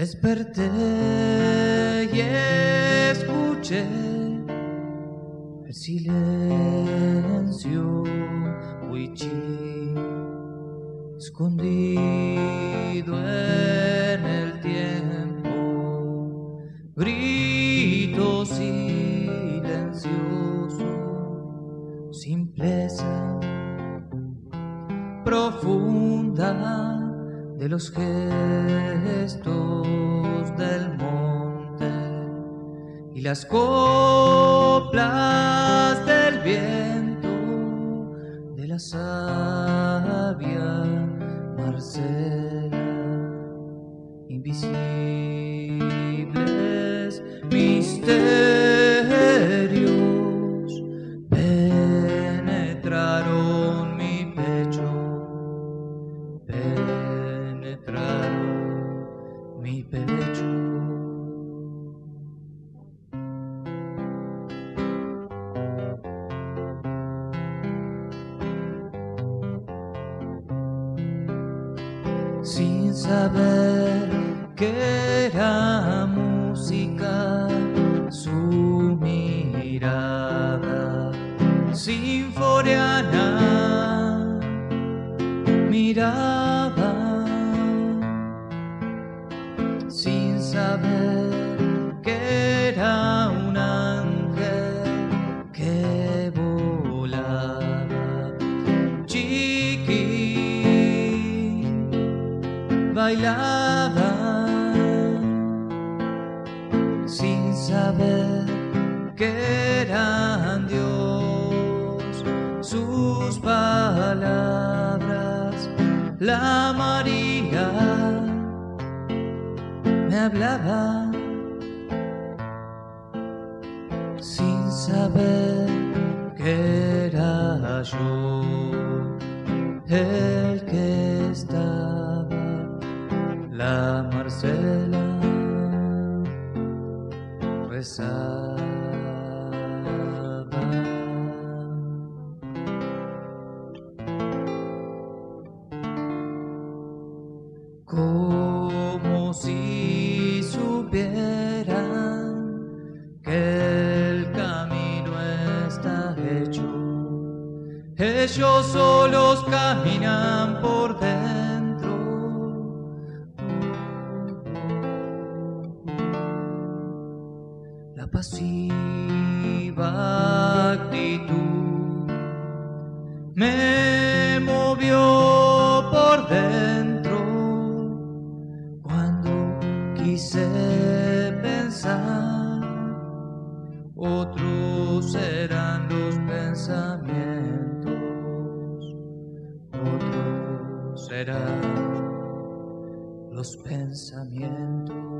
Desperté y escuché el silencio huichí, escondido en el tiempo, grito silencioso, simpleza profunda de los gestos del monte y las coplas del viento de la sabia Marcela. Invisibles misterios sin saber que era música su mirada sinfoniana miraba sin saber bailaba sin saber que eran Dios. Sus palabras la María me hablaba sin saber que era yo el que estaba la Marcela rezaba. como si supieran que el camino está hecho. Ellos solos caminan por dentro. Pasiva actitud. Me movió por dentro cuando quise pensar. Otros eran los pensamientos otros eran los pensamientos